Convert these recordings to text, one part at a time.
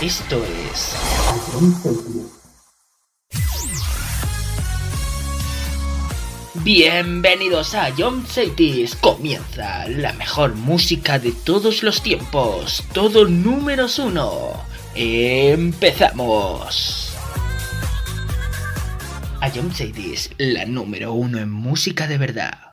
Esto es... Bienvenidos a John Cities. Comienza la mejor música de todos los tiempos. Todo números uno. Empezamos a Jump Ladies, la número uno en música de verdad.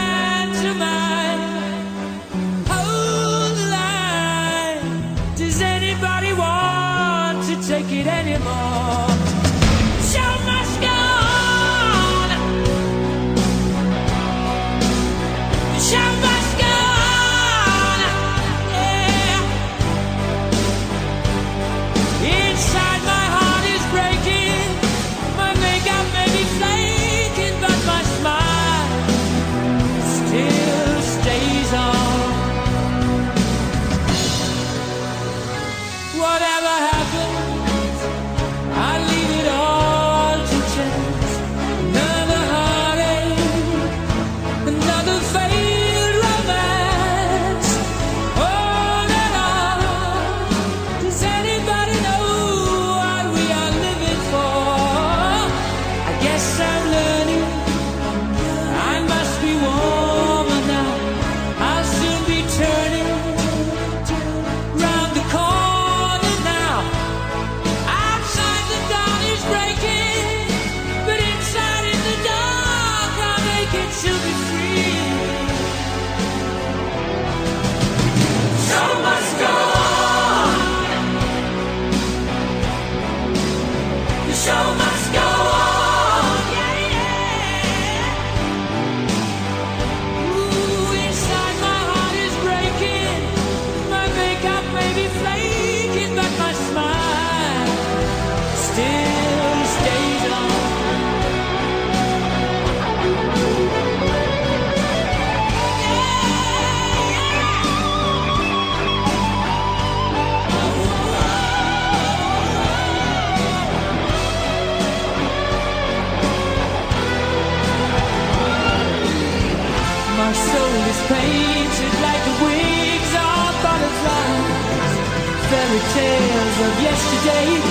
tales of yesterday.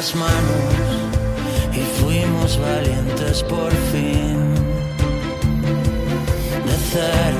manos y fuimos valientes por fin. De cero.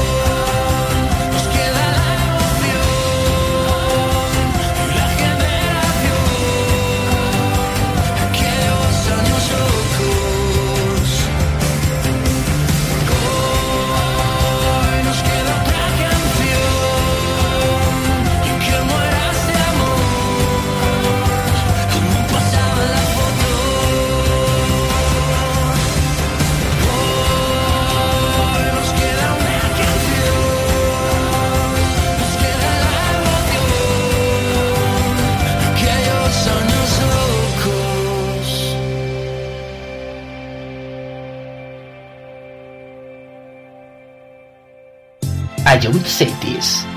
é muito certeza.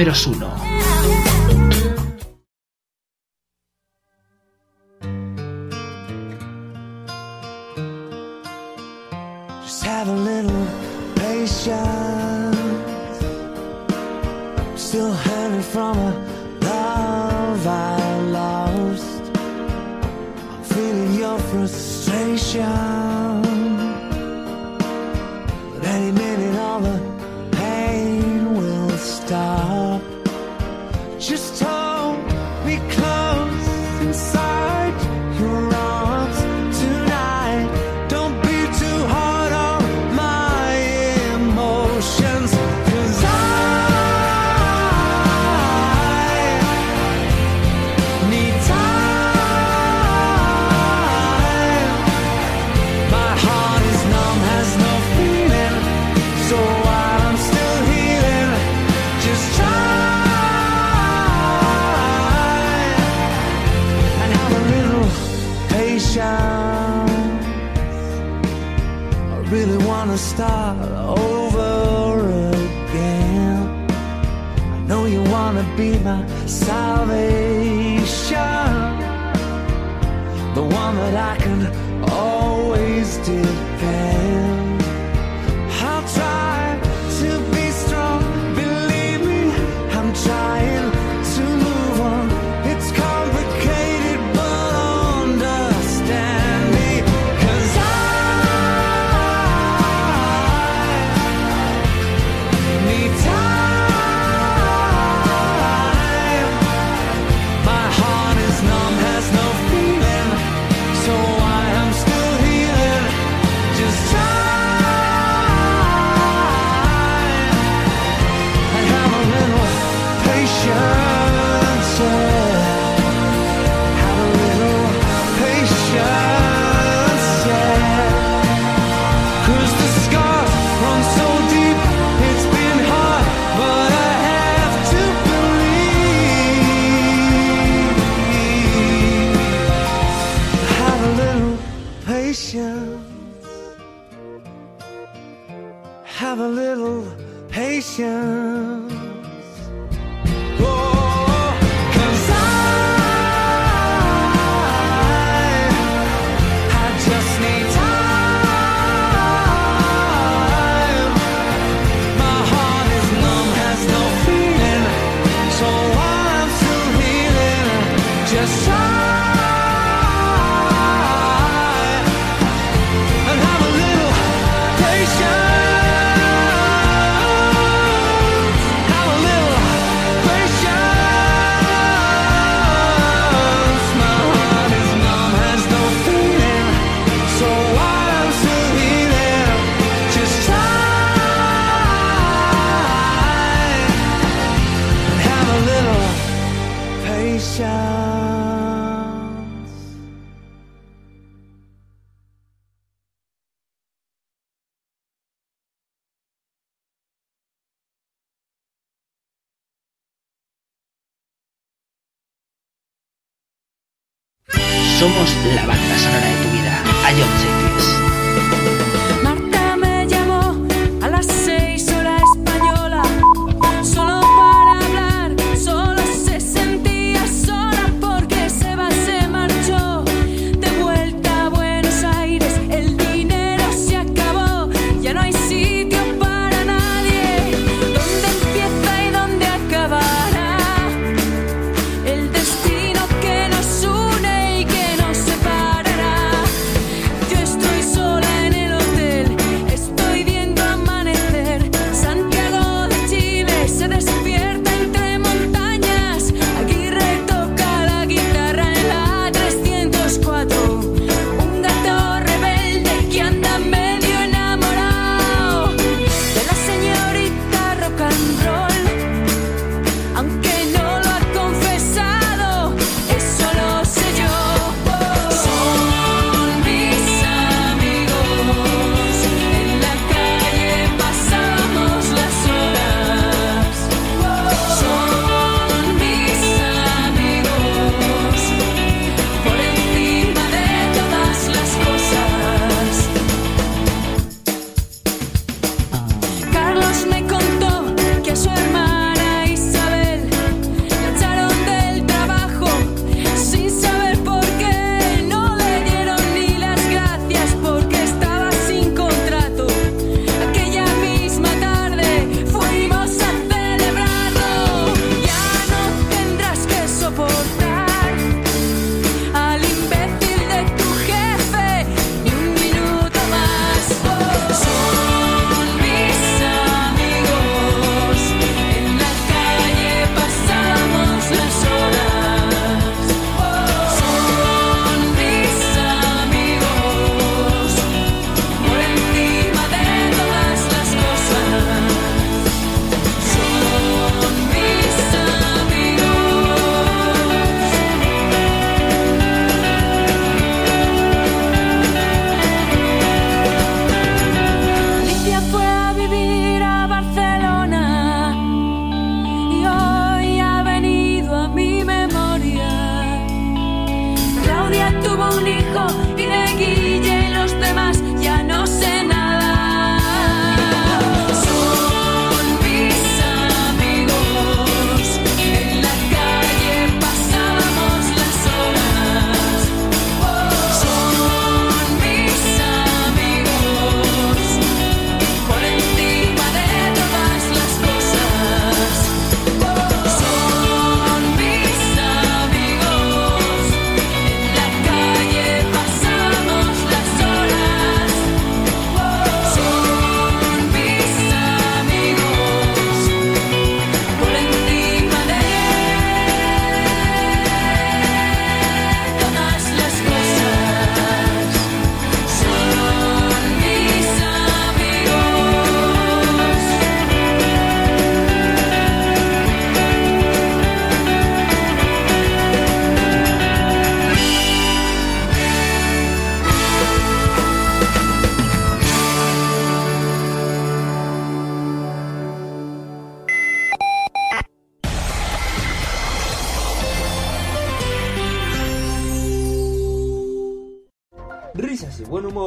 números 1.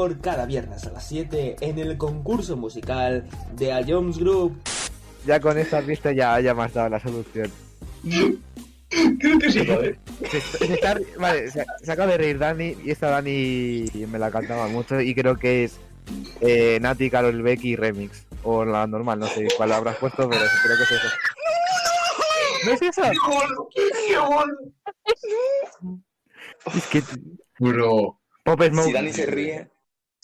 Humor cada viernes a las 7 en el concurso musical de A Jones Group. Ya con esta pista ya, ya me has dado la solución. Creo que sí, joder. Se, se está- vale, se, se acaba de reír Dani y esta Dani me la cantaba mucho y creo que es eh, Nati, Carol Becky Remix. O la normal, no sé cuál habrás puesto, pero creo que es eso. ¿No es eso? ¡Qué! Es que... Bro. Pop Smoke. Si Dani se ríe,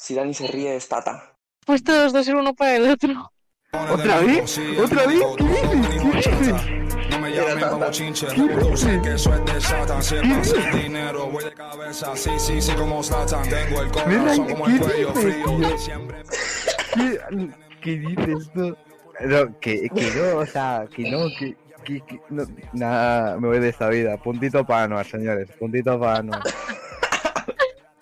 si Dani se ríe es Tata. Pues todos dos el uno para el otro. ¿Otra vez? ¿Otra vez? ¿Qué dices? ¿Qué dices? No me llamen como chinche, sé que eso es de Satan. Si es sin dinero, voy de cabeza. Sí, sí, sí, como Satan. Tengo el corazón como el cuello frío. Siempre. ¿Qué, qué dices tú? No, que, que no, o sea, que no, que... que- que- no, nada, me voy de esta vida. Puntito para Anuar, señores. Puntito para Anuar.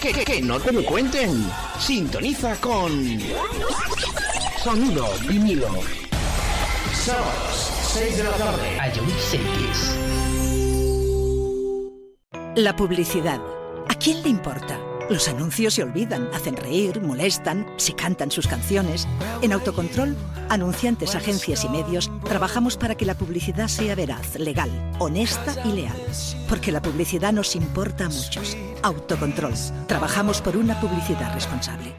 Que, que, que, no te lo cuenten. Sintoniza con Sonido vinilo. Sábados, 6 de la tarde. A John Cities. La publicidad. ¿A quién le importa? Los anuncios se olvidan, hacen reír, molestan, se cantan sus canciones. En Autocontrol, anunciantes, agencias y medios, trabajamos para que la publicidad sea veraz, legal, honesta y leal. Porque la publicidad nos importa a muchos. Autocontrol. Trabajamos por una publicidad responsable.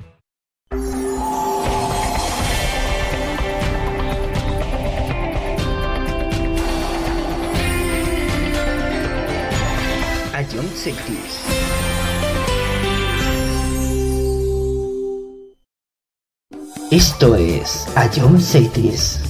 A John Cities. Esto es A John Cities.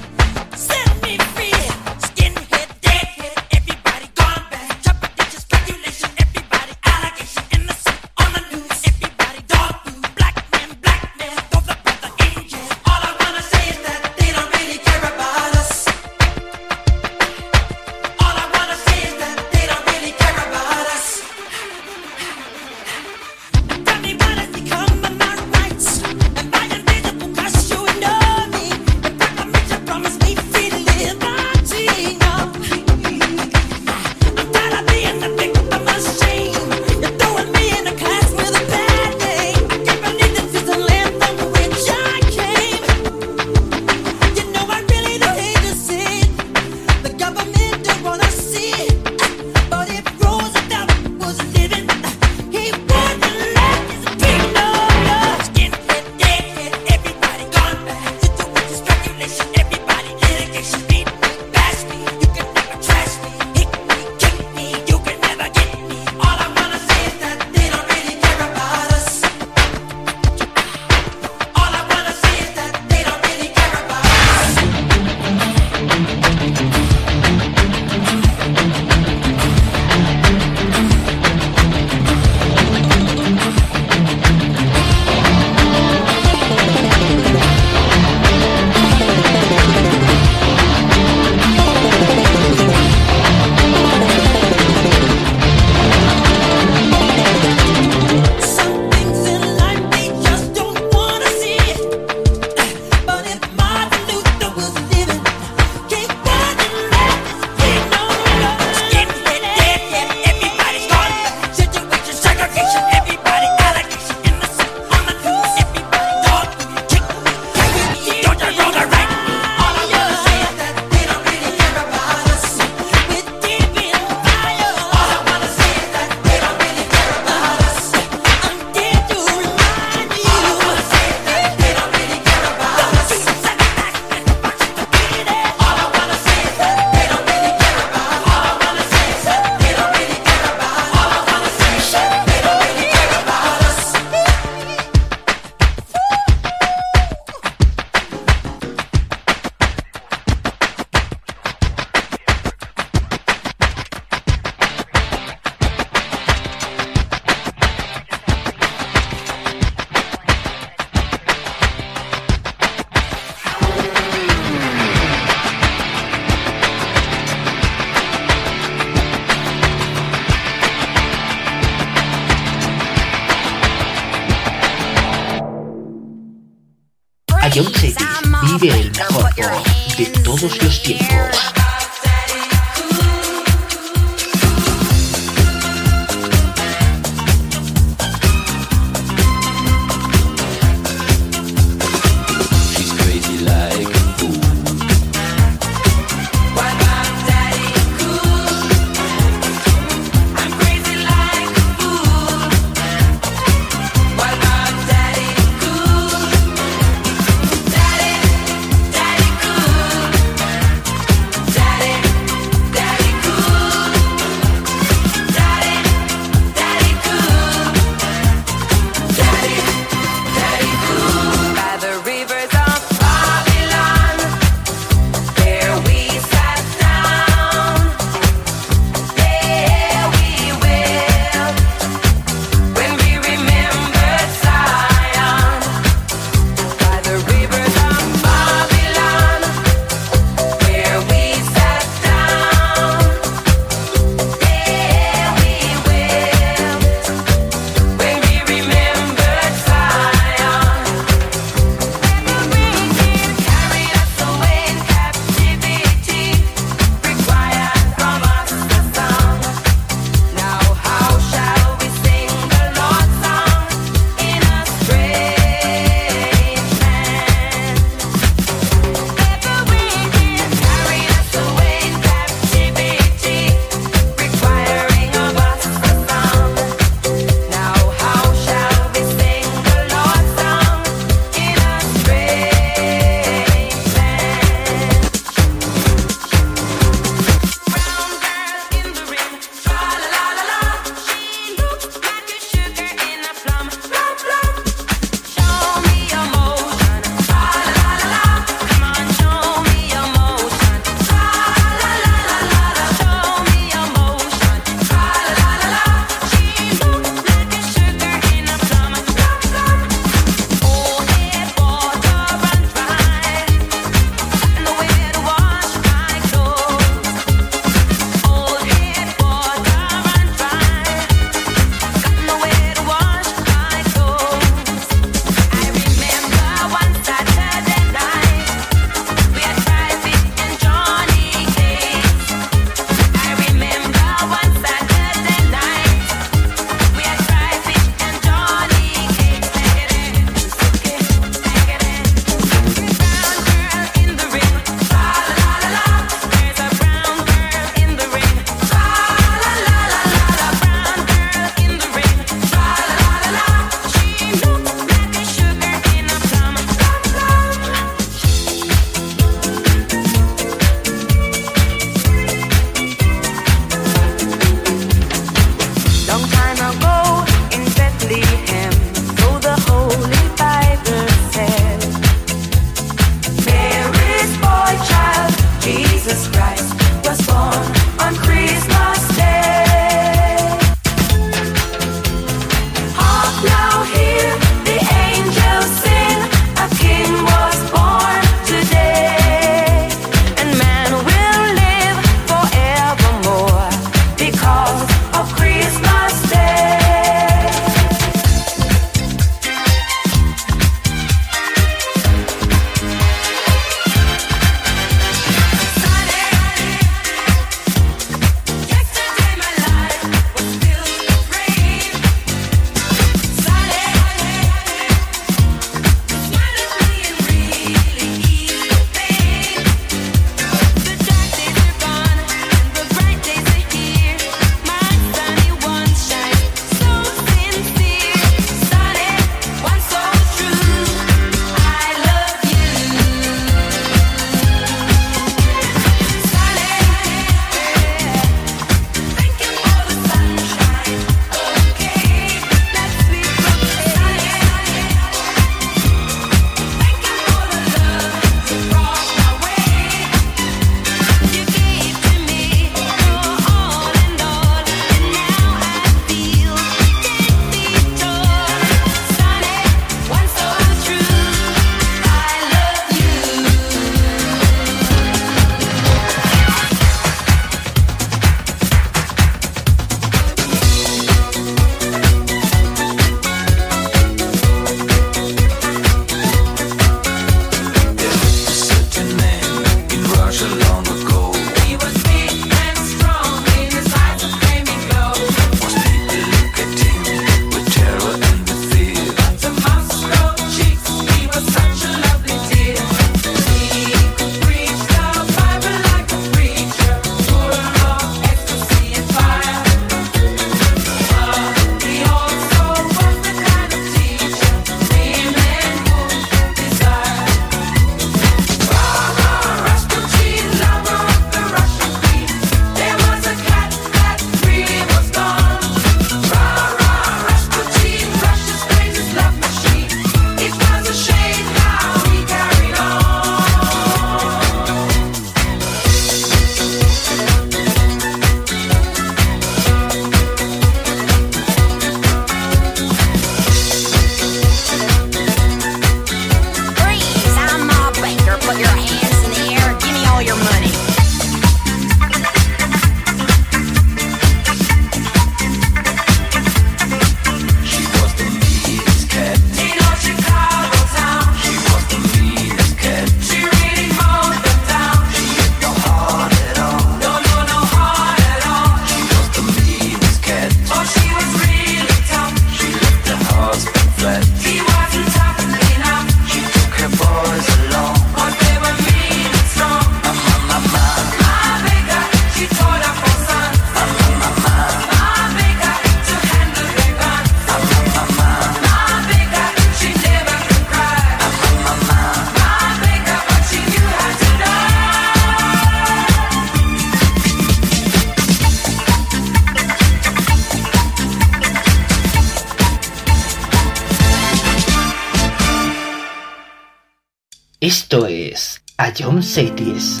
A John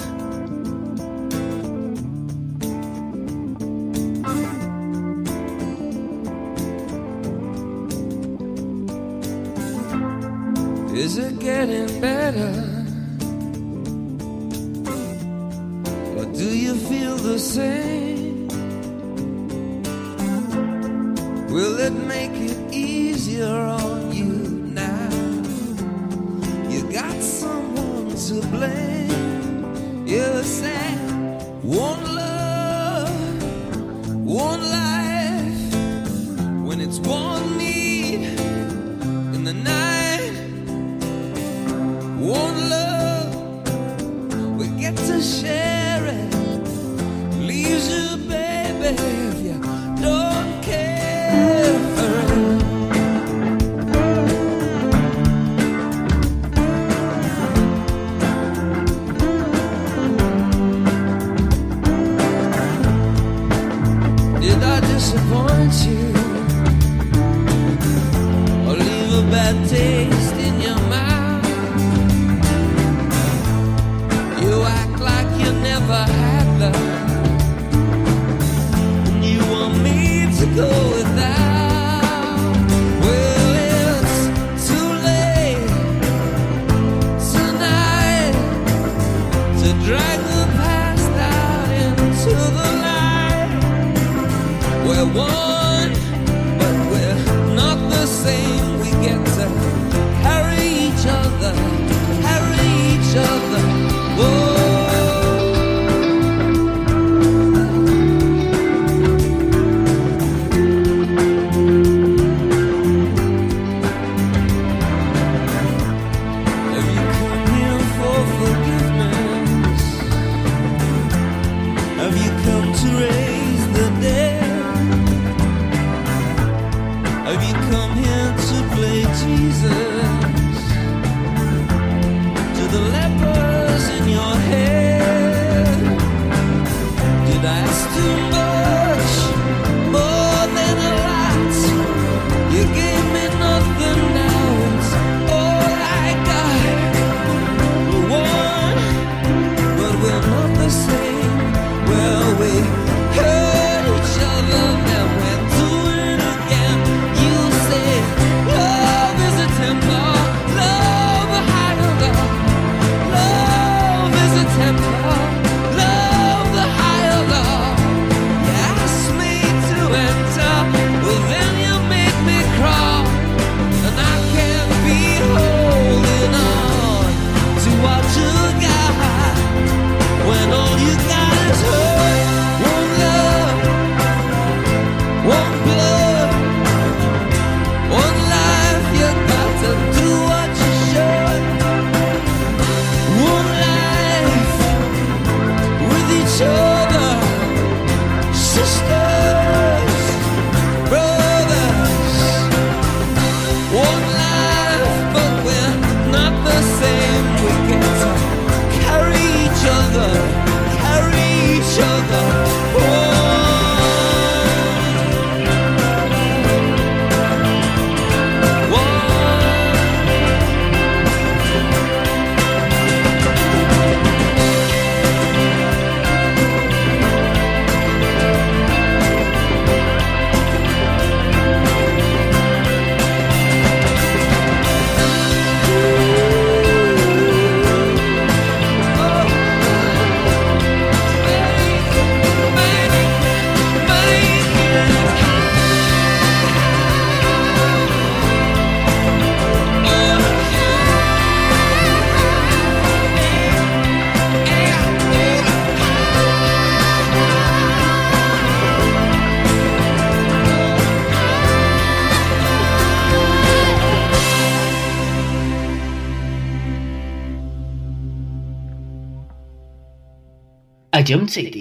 A John Cities.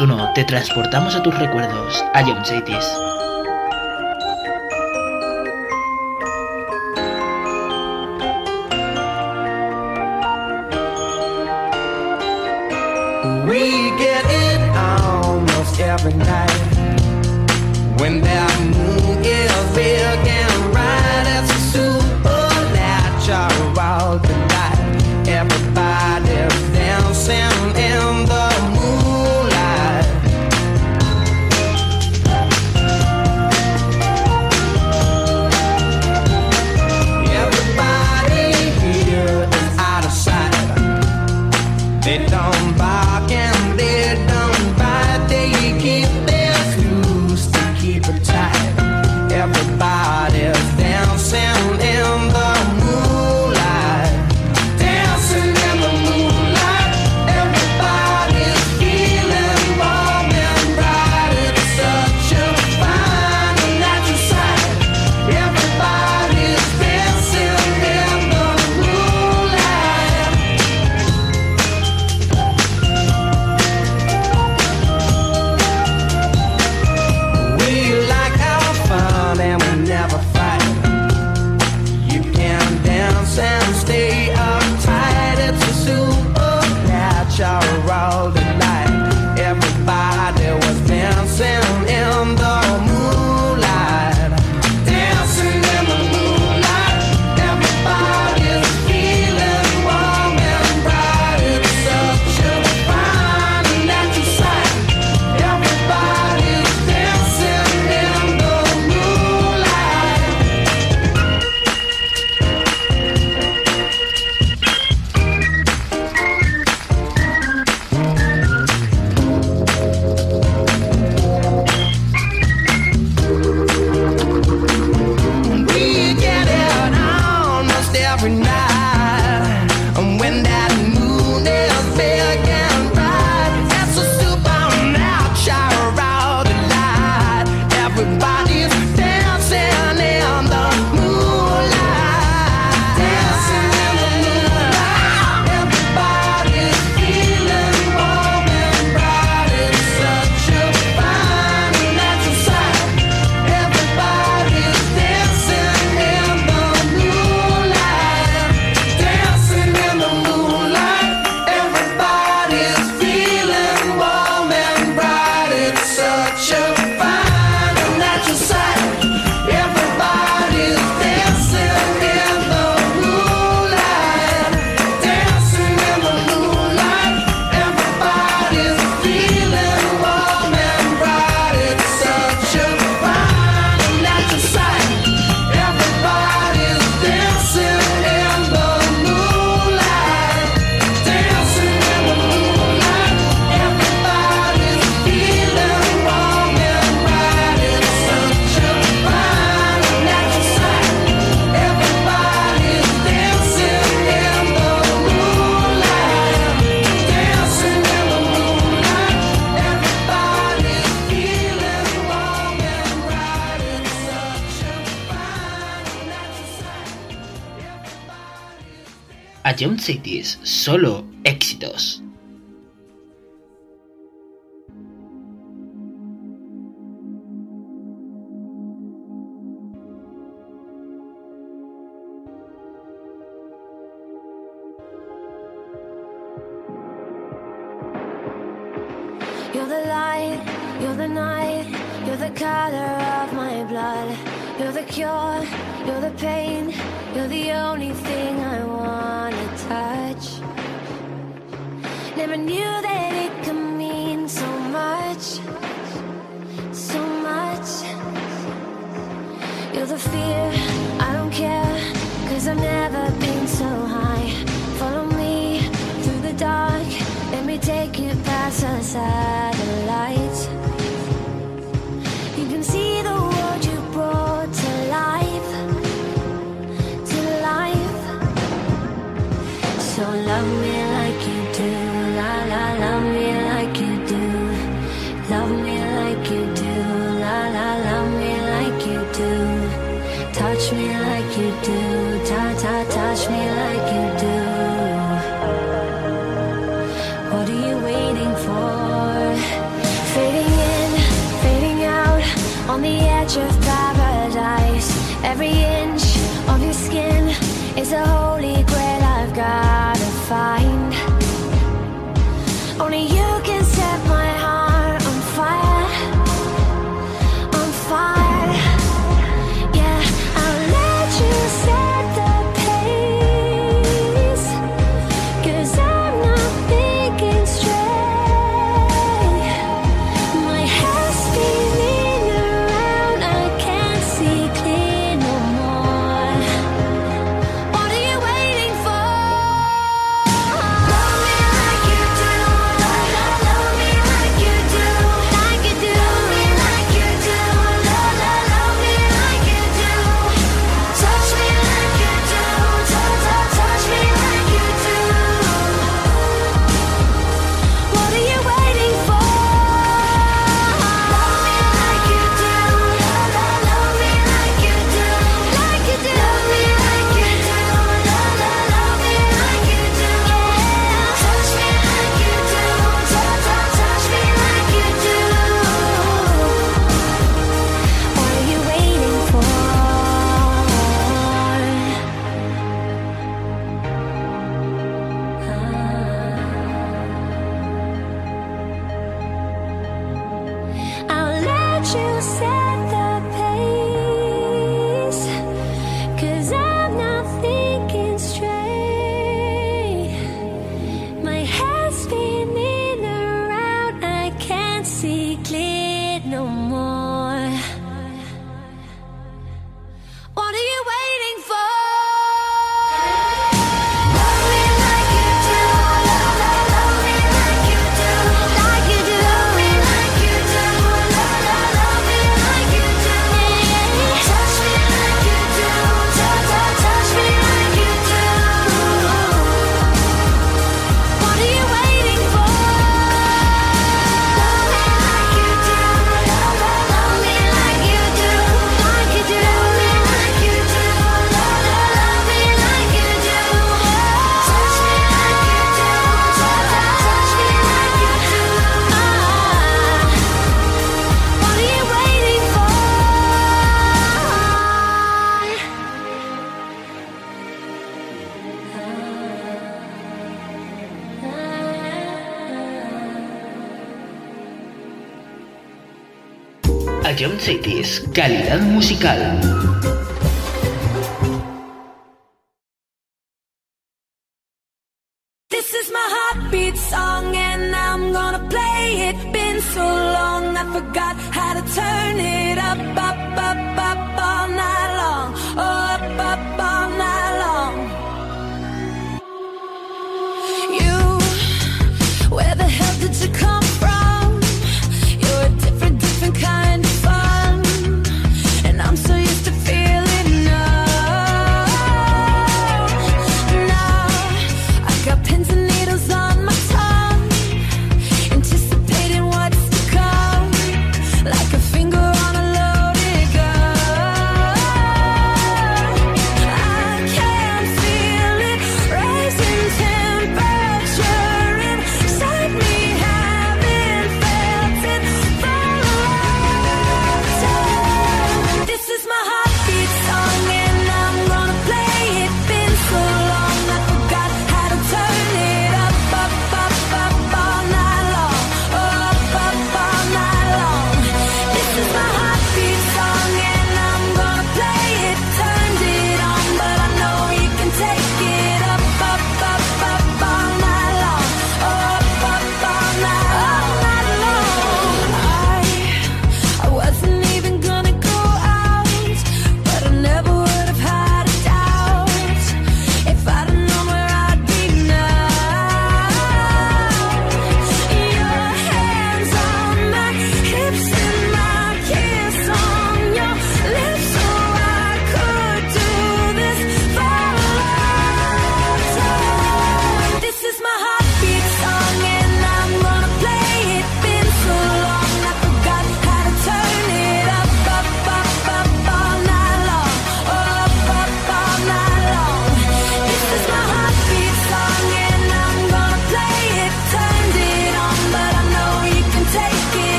Somos Uno, te transportamos a tus recuerdos. A John Cities. We get it almost every night when that moon is big and Cities, solo calidad musical.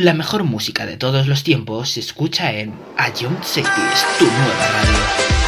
La mejor música de todos los tiempos se escucha en A Young Cities, tu nueva radio.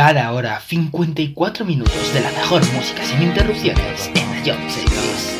Cada hora, 54 minutos de la mejor música sin interrupciones en Jones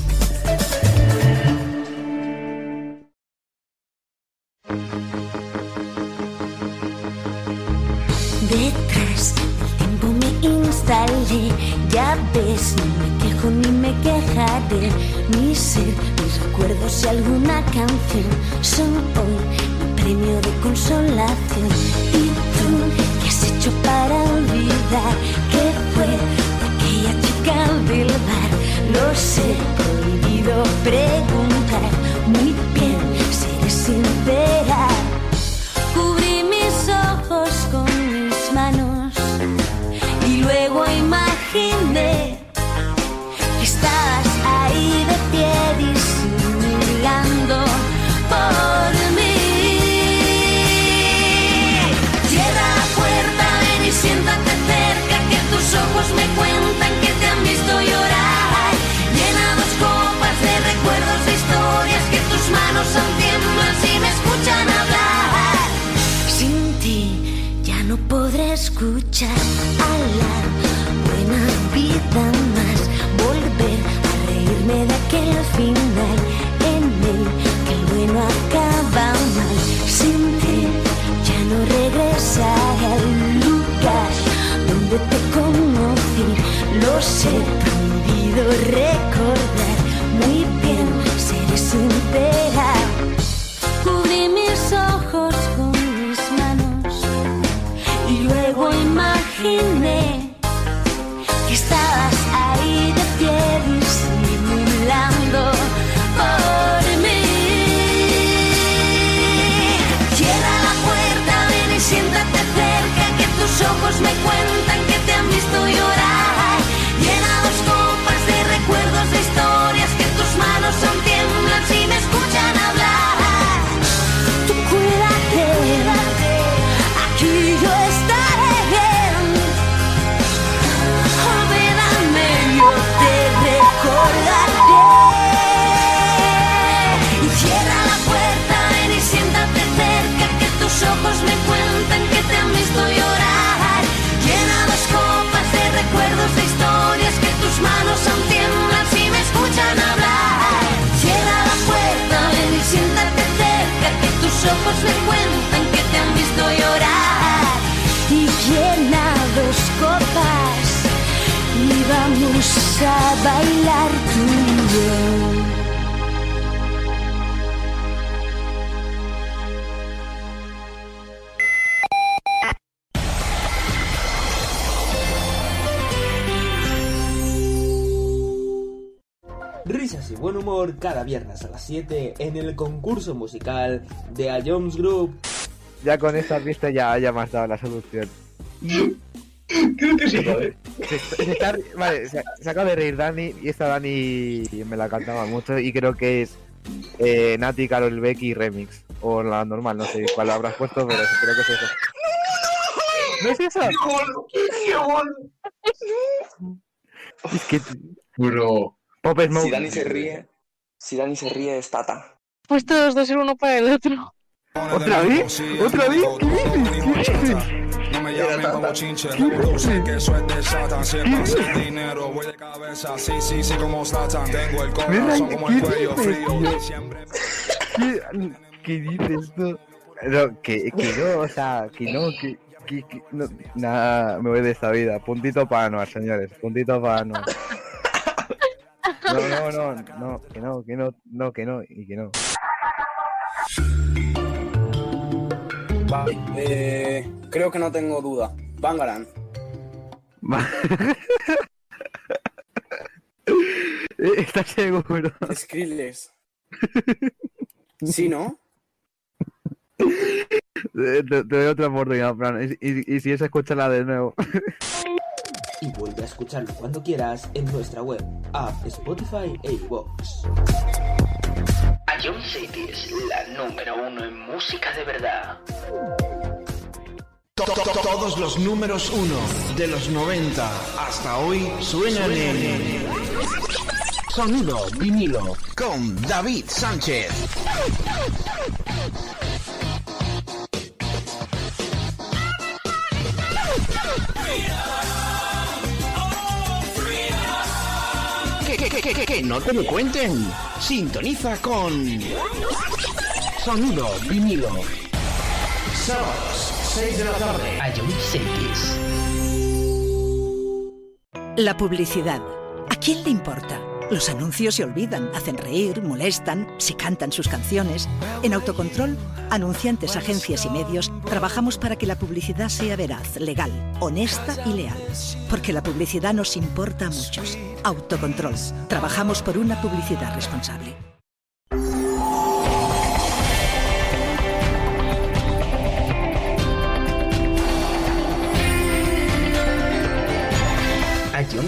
tus ojos me cuentan que te han visto llorar y llena dos copas y vamos a bailar tú y yo. Cada viernes a las 7 en el concurso musical de A Jones Group. Ya con esta pista ya, ya me has dado la solución. Creo que sí. ¿eh? Se, está, vale, acaba de reír Dani y esta Dani me la cantaba mucho y creo que es eh, Nati, Carol Becky Remix. O la normal, no sé cuál habrás puesto, pero creo que es eso. ¿No es eso? ¡Qué Es que... Bro. Pop Smoke. Si Dani se ríe si Dani se ríe es Tata. Pues todos dos el uno para el otro. ¿Otra vez? ¿Otra vez? ¿Qué dices? ¿Qué dices? No me llamen como chinche, reproduce que es de Satan. Si es sin dinero, voy de cabeza. Sí, sí, sí, como Satan. Tengo el corazón como el cuello frío. Siempre. ¿Qué, qué dices tú? No, que, que no, o sea, que no, que... que, que- no, nada, me voy de esta vida. Puntito para Anuar, señores. Puntito para Anuar. No, no, no, no, que no, que no, no, que no, y que no. Vale, eh, creo que no tengo duda. Bangaran. ¿Estás seguro? Skrillex. Sí, ¿no? Te, te doy otra oportunidad, Fran. Y, y- y si es, escúchala de nuevo. Y vuelve a escucharlo cuando quieras en nuestra web, app, Spotify e iVoox. Ion City es la número uno en música de verdad. To- to- to- Todos los números uno de los 90 hasta hoy suenan en Sonido vinilo con David Sánchez. Que, que, que, que, no te lo cuenten. Sintoniza con Sonido vinilo. Sábados, 6 de la tarde. Cities. La publicidad. ¿A quién le importa? Los anuncios se olvidan, hacen reír, molestan, se cantan sus canciones. En Autocontrol, anunciantes, agencias y medios, trabajamos para que la publicidad sea veraz, legal, honesta y leal. Porque la publicidad nos importa a muchos. Autocontrol. Trabajamos por una publicidad responsable. Ion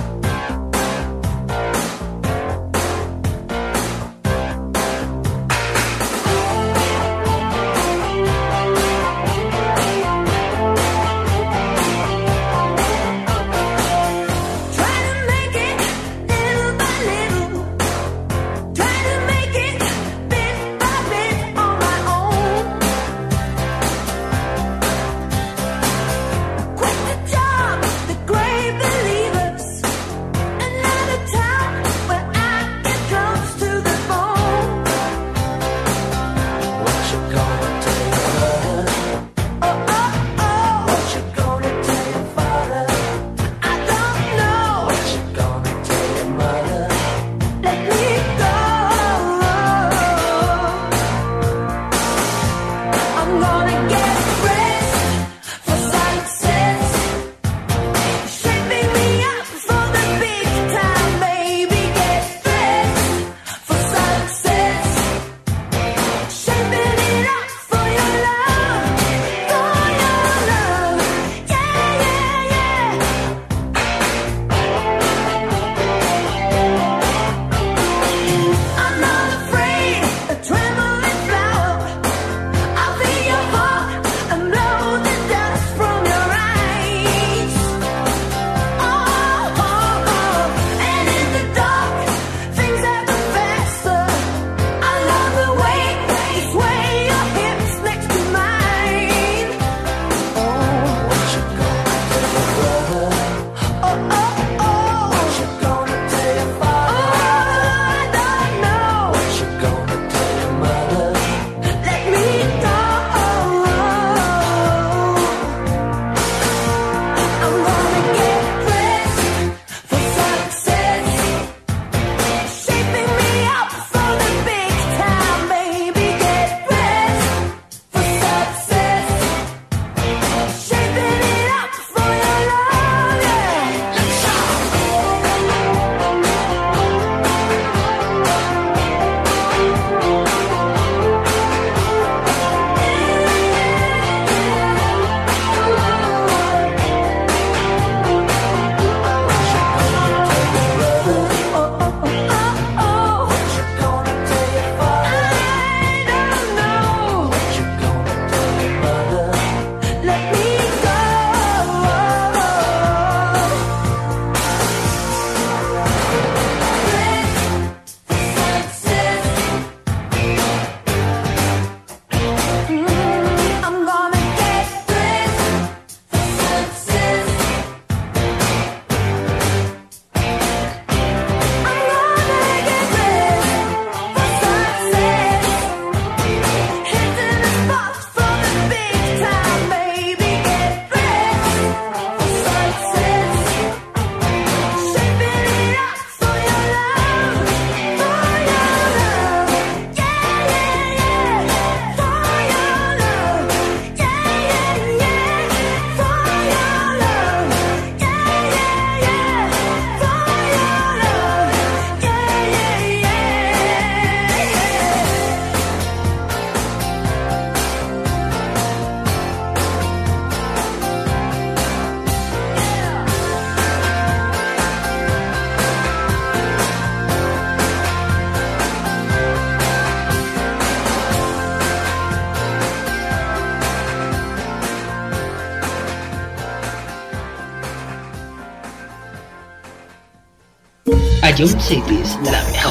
Ion Cities, la mejor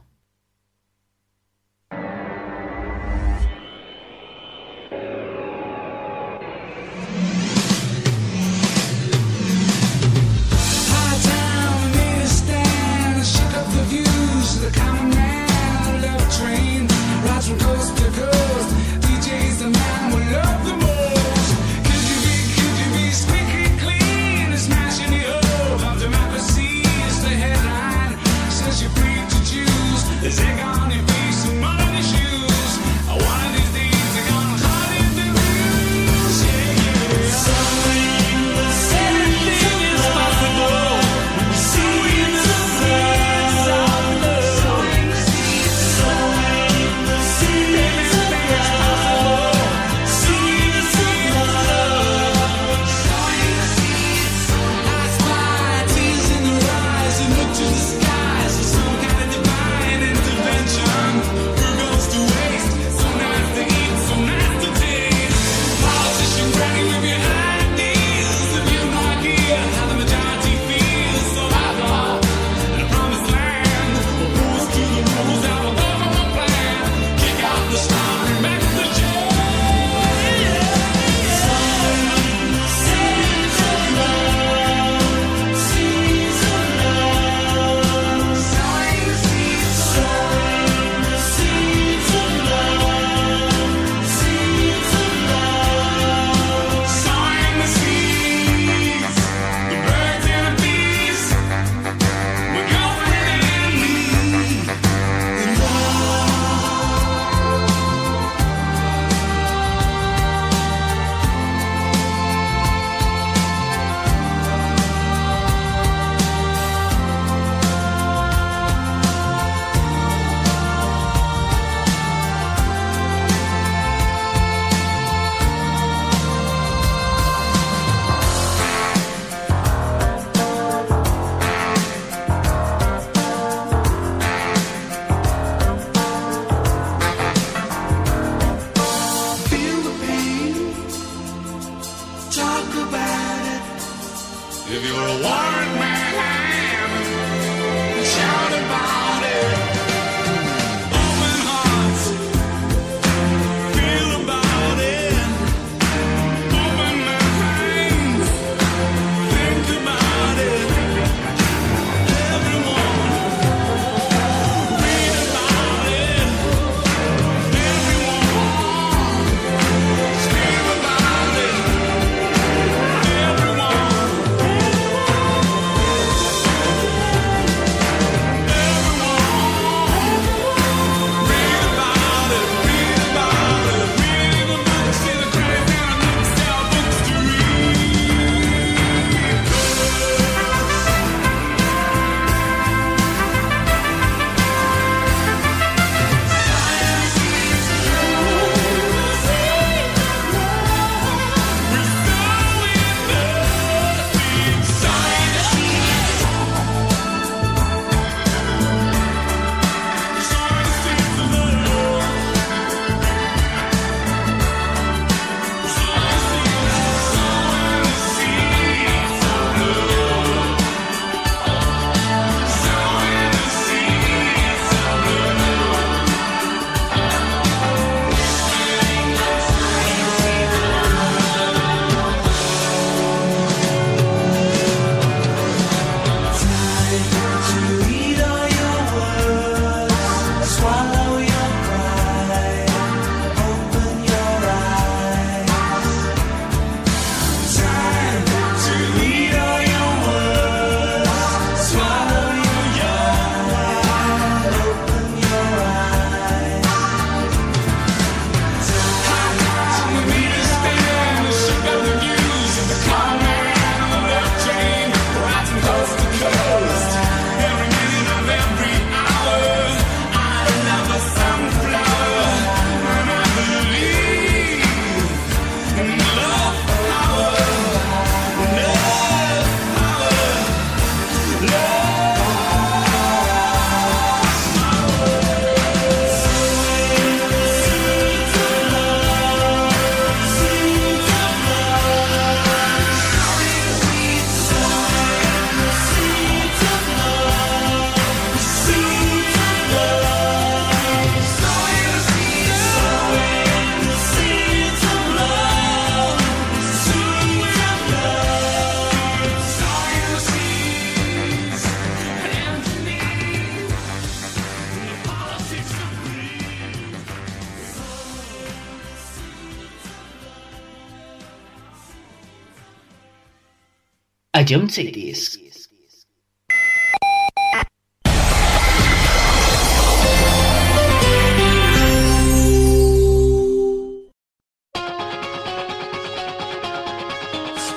Oh,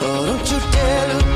don't you dare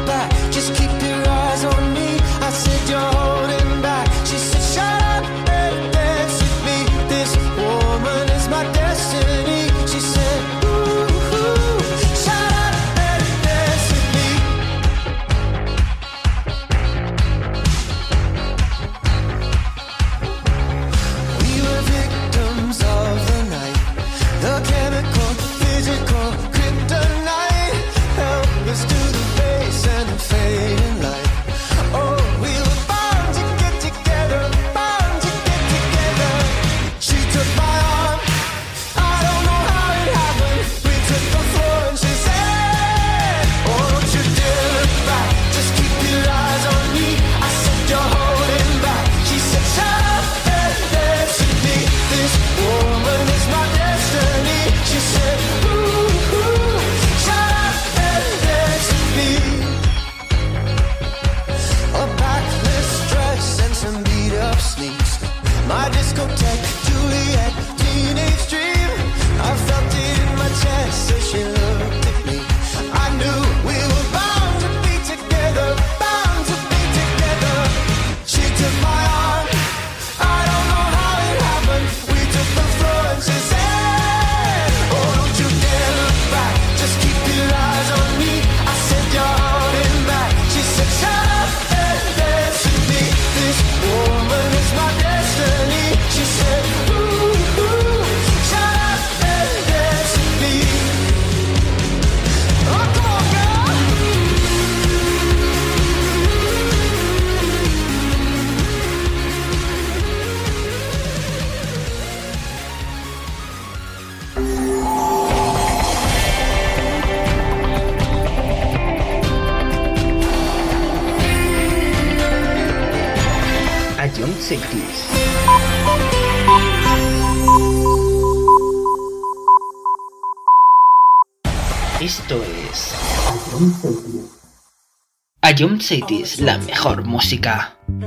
Iron City la mejor música. Do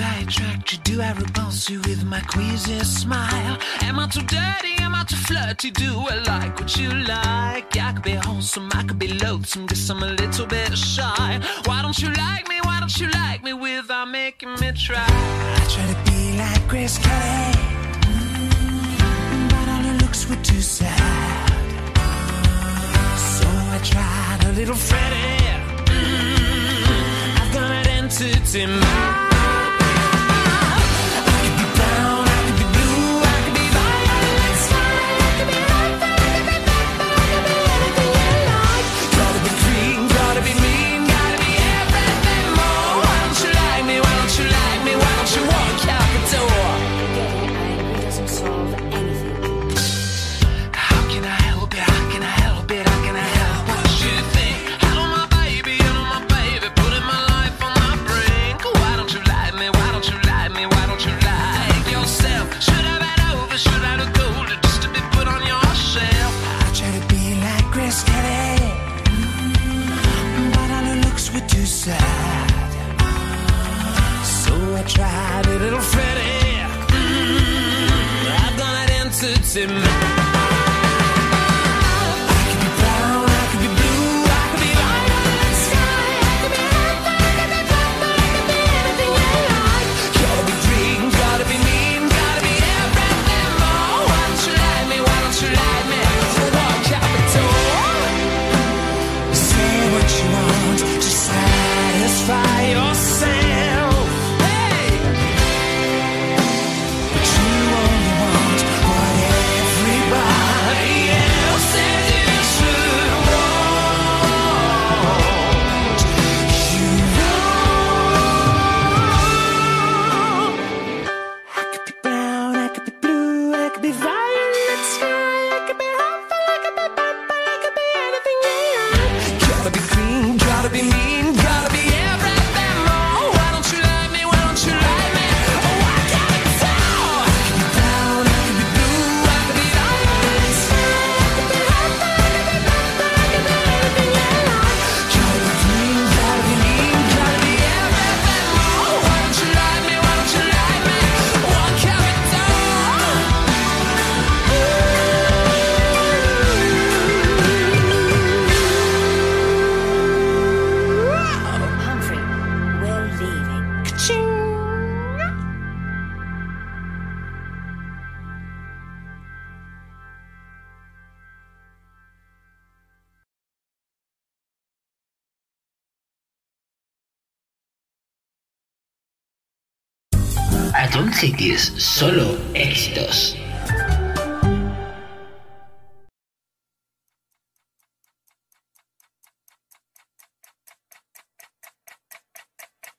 I attract you? Do I repulse you with my queasy smile? Am I too dirty? Am I too flirty? Do I like what you like? I could be wholesome, I could be loathsome, guess I'm a little bit shy. Why don't you like me? Why don't you like me without making me try? I try to be like Chris little Freddy. Mm-hmm. I've got an entity mind.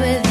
With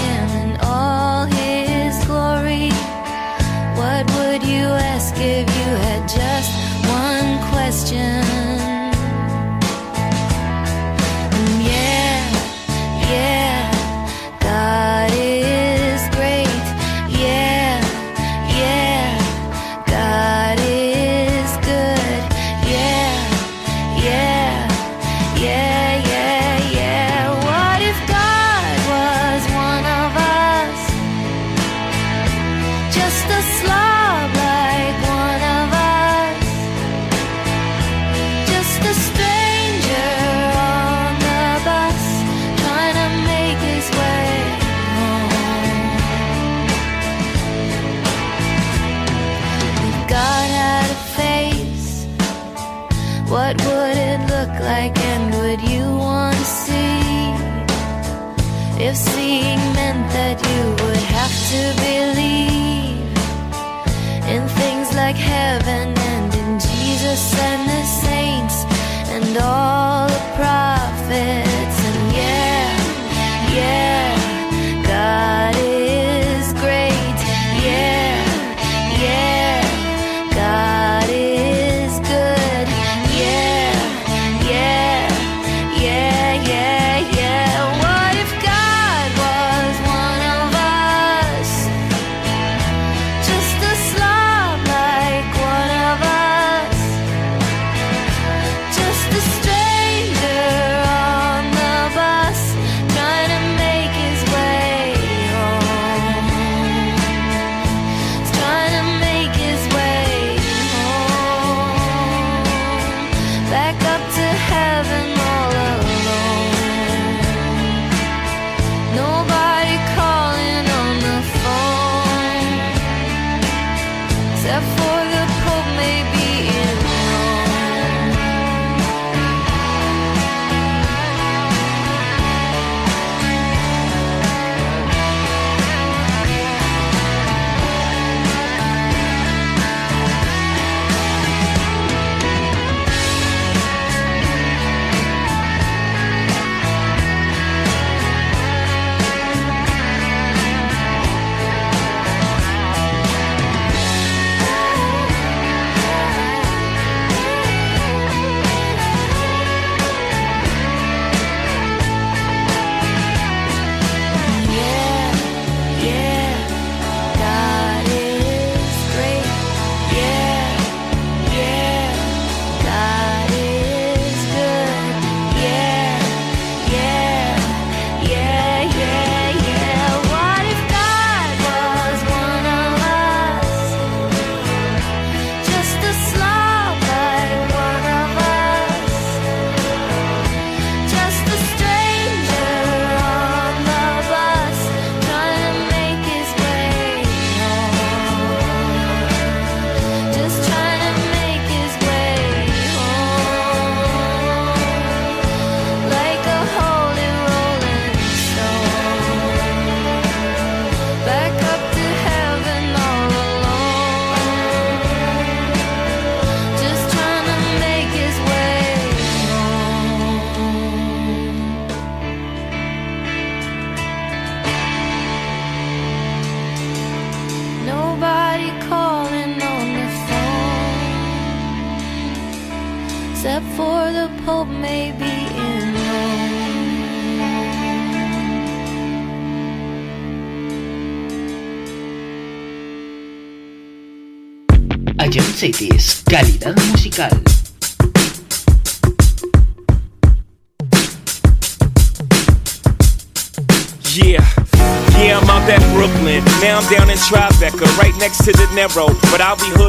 Ion calidad musical. Yeah, yeah, I'm out at Brooklyn. Now I'm down in Tribeca, right next to the Narrow. But I'll be hood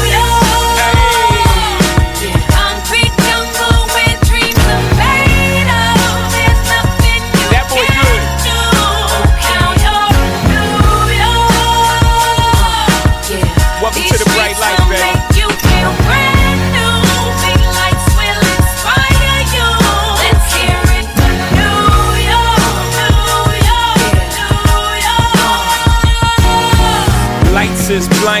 Lights is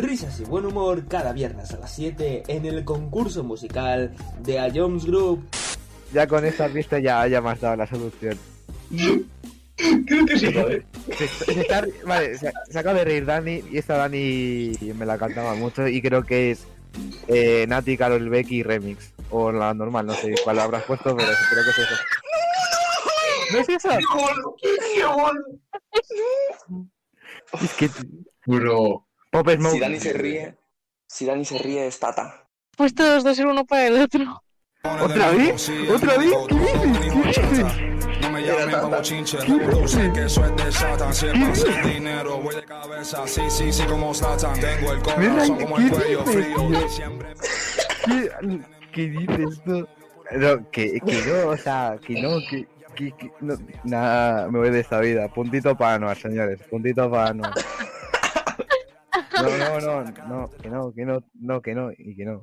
Risas y buen humor cada viernes a las 7 en el concurso musical de A Jones Group. Ya con esta pista ya, ya me has dado la solución. Creo que sí, joder. Se, se está, vale, se, se acaba de reír Dani y esta Dani me la cantaba mucho y creo que es eh, Nati, Carol Becky Remix. O la normal, no sé cuál habrás puesto, pero creo que es eso. ¿No es eso? ¡Qué bueno! Es que... Bro. Pop Smoke. Si Dani se ríe, si Dani se ríe es Tata. Pues todos dos ser uno para el otro. ¿Otra vez? ¿Otra vez? ¿Qué dices? ¿Qué dices? No me llamen como chinche, reproduce que eso es de Satan. Si es para hacer dinero, voy de cabeza. Sí, sí, sí, como Satan. Tengo el corazón como el cuello frío. Siempre. ¿Qué, ¿Qué dices tú? No, que, que no, o sea, que no, que... que, que- no, nada, me voy de esta vida. Puntito para Anuar, señores. Puntito para Anuar. No, no, no, no, que no, que no, no, que no, y que no.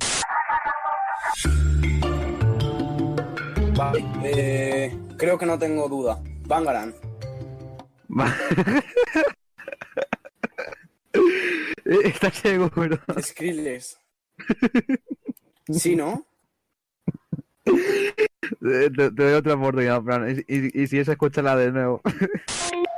Vale, eh, creo que no tengo duda. Bangaran. ¿Estás seguro? Skrillex. Sí, ¿no? Te, te doy otra oportunidad, Fran. Y, y- y si es, escúchala de nuevo.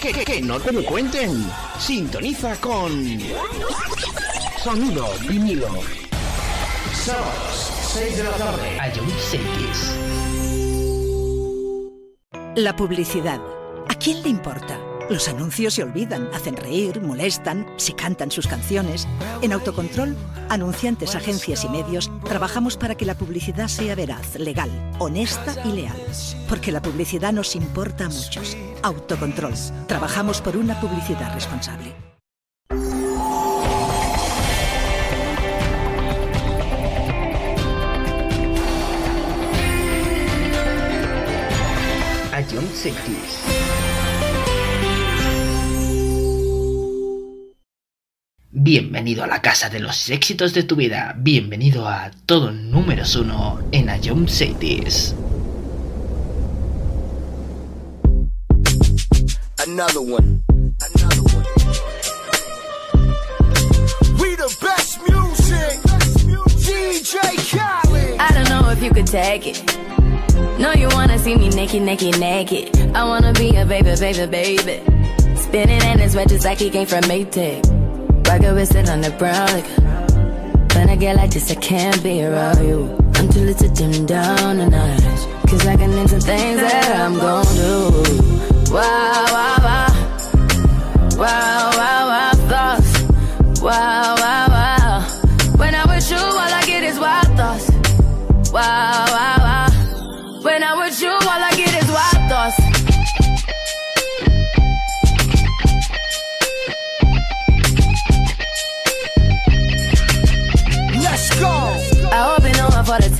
Que, que, que, no te lo cuenten. Sintoniza con Sonido vinilo. Sábados, 6 de la tarde. Ion Cities. La publicidad. ¿A quién le importa? Los anuncios se olvidan, hacen reír, molestan, se cantan sus canciones. En Autocontrol, anunciantes, agencias y medios, trabajamos para que la publicidad sea veraz, legal, honesta y leal. Porque la publicidad nos importa a muchos. Autocontrol. Trabajamos por una publicidad responsable. Cities. Bienvenido a la casa de los éxitos de tu vida. Bienvenido a todo números uno en Ion Cities. Another one. Another one. We the best music. DJ Khaled. I don't know if you could take it. No, you wanna see me naked, naked, naked. I wanna be a baby, baby, baby. Spinning in his red just like he came from Maytag. Rocket with it on the brown like When I get like this, I can't be around you. I'm too little to dim down a notch. Cause I can into things that I'm gon' do. Wow, wow, wow. Wow, wow, wow, thoughts. Wow.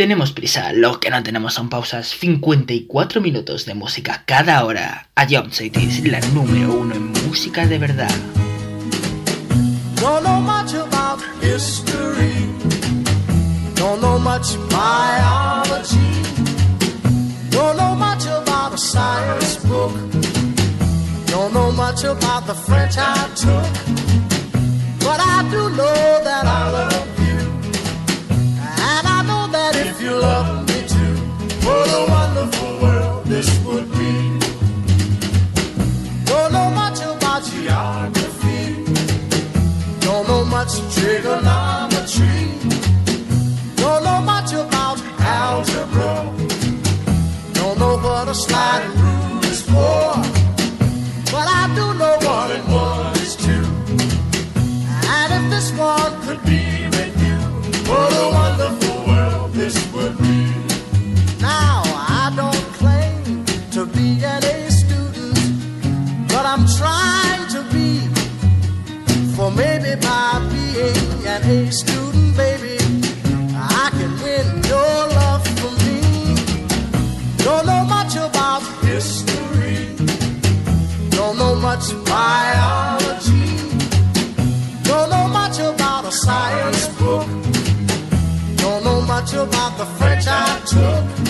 Tenemos prisa, lo que no tenemos son pausas. 54 minutos de música cada hora. A Jump es la número uno en música de verdad. Don't know much about history. Don't know much biology. Don't know much about a science book. Don't know much about the French I took. Student, baby, I can win your love for me. Don't know much about history. Don't know much biology. Don't know much about a science book. Don't know much about the French I took.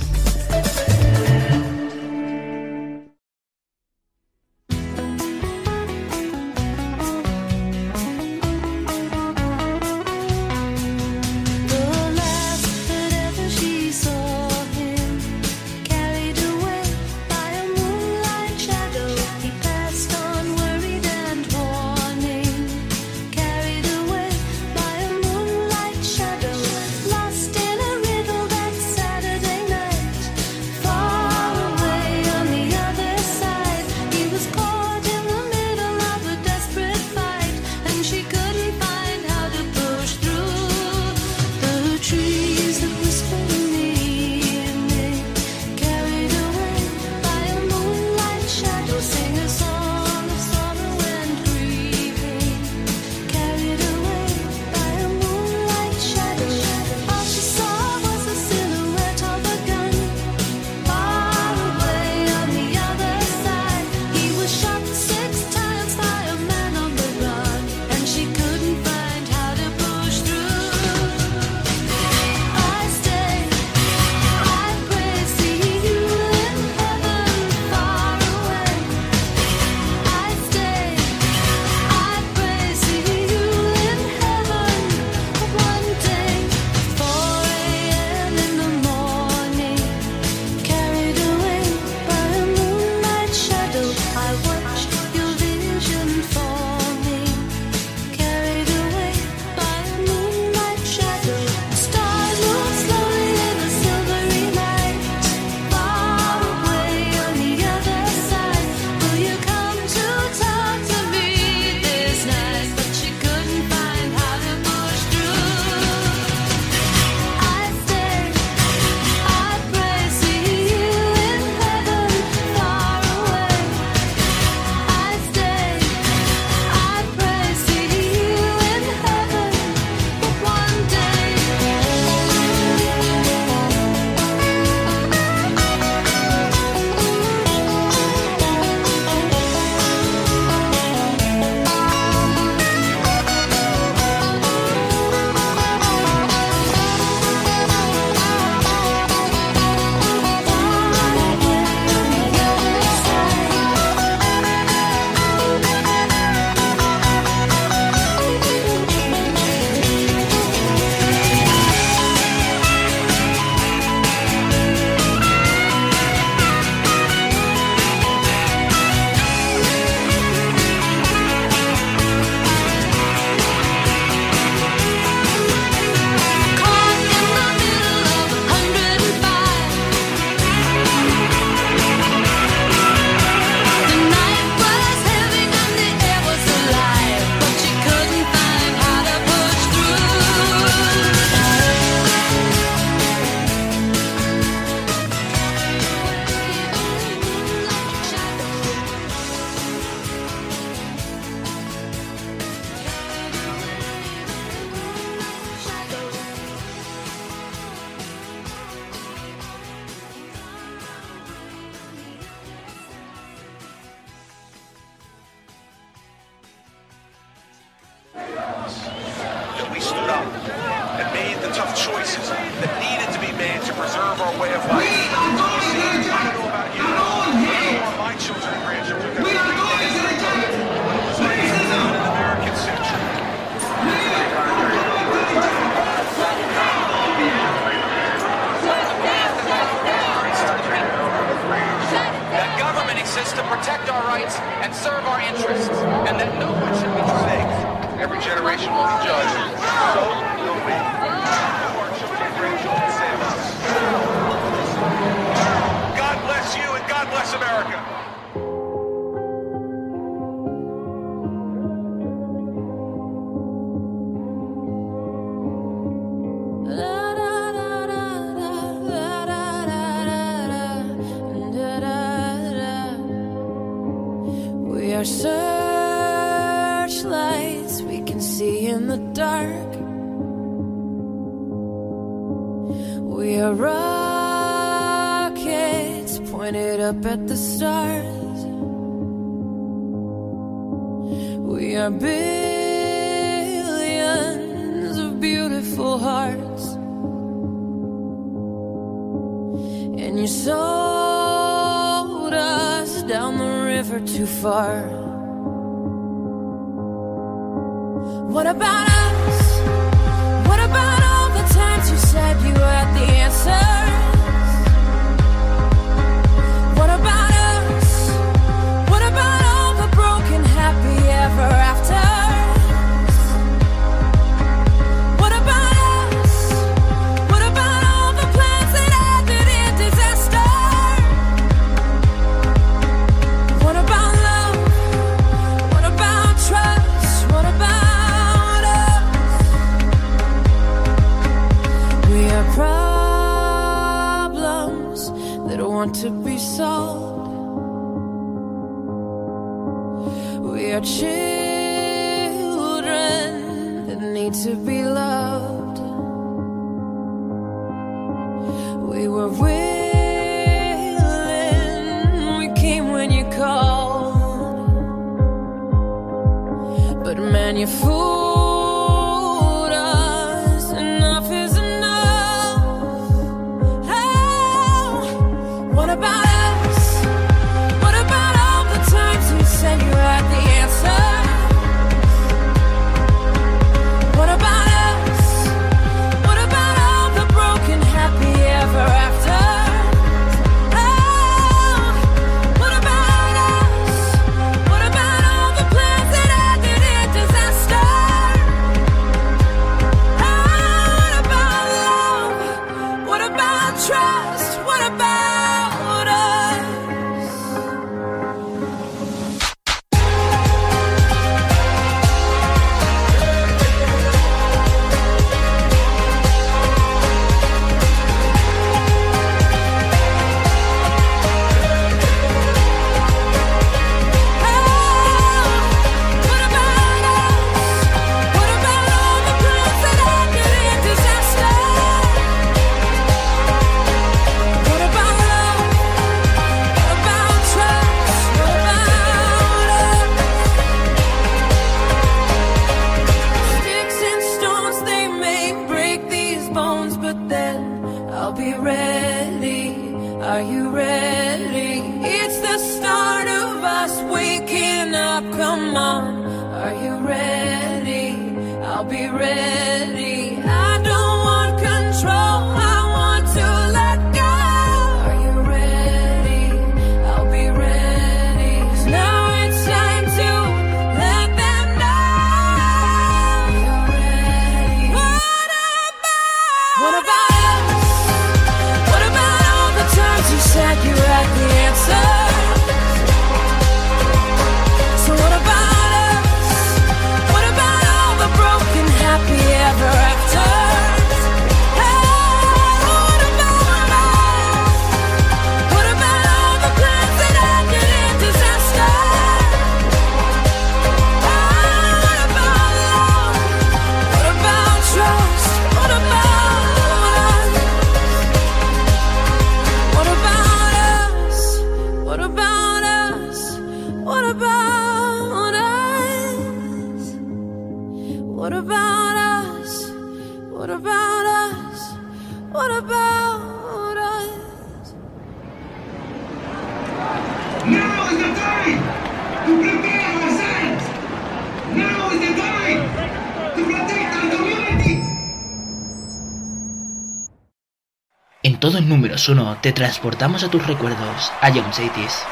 1, te transportamos a tus recuerdos, a John Satis.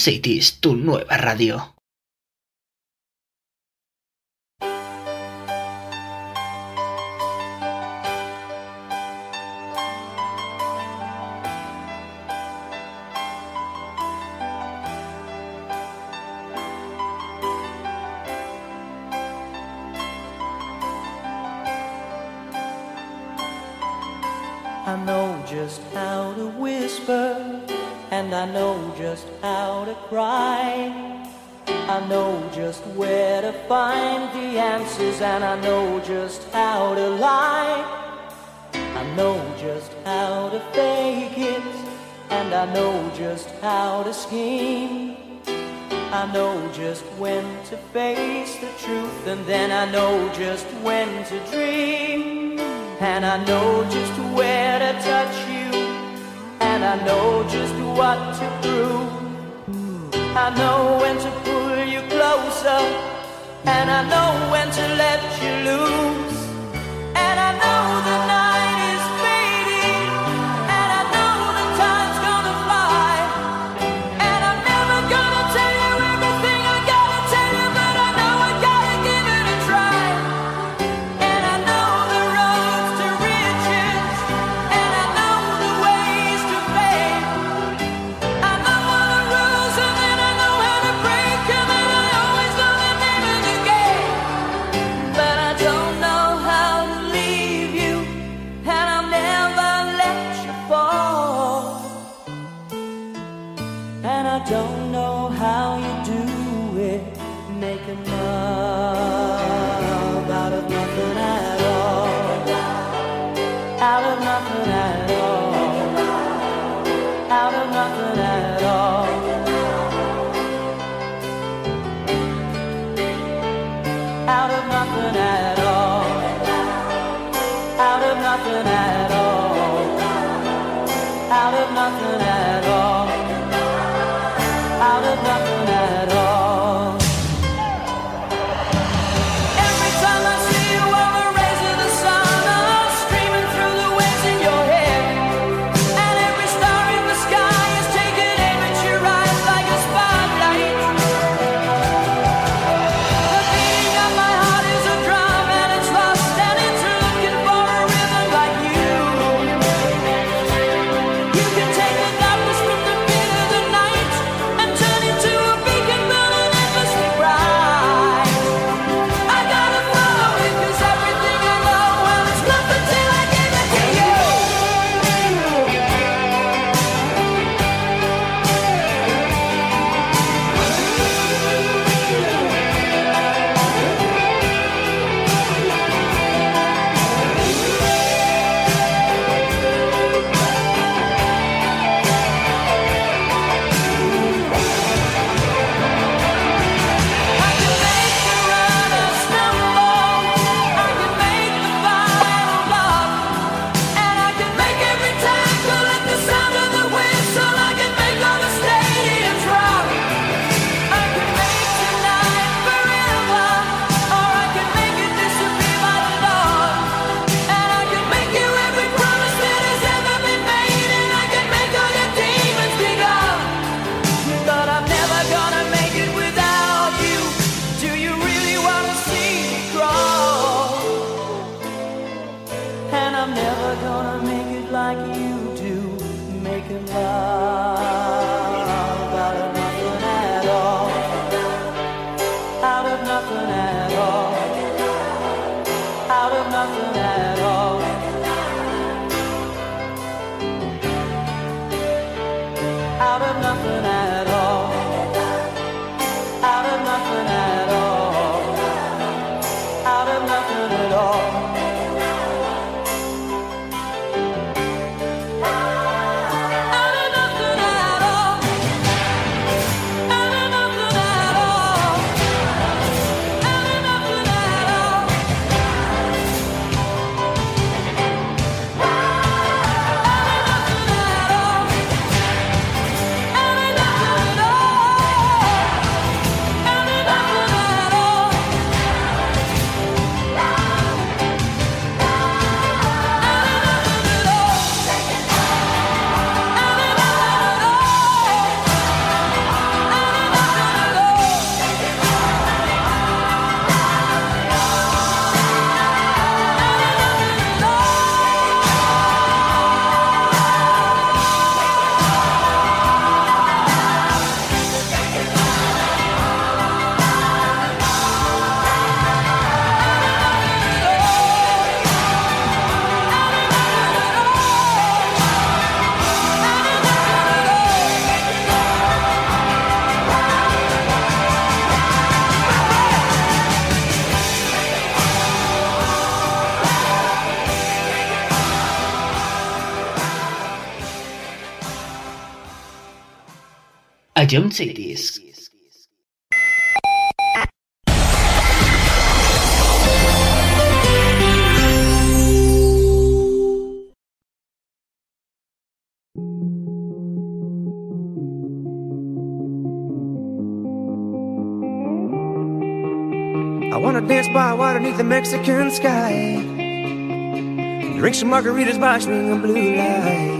City tu nueva radio. don't don't take this. I wanna dance by water neath the Mexican sky. Drink some margaritas by a blue light.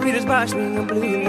margaritas by me, I'm.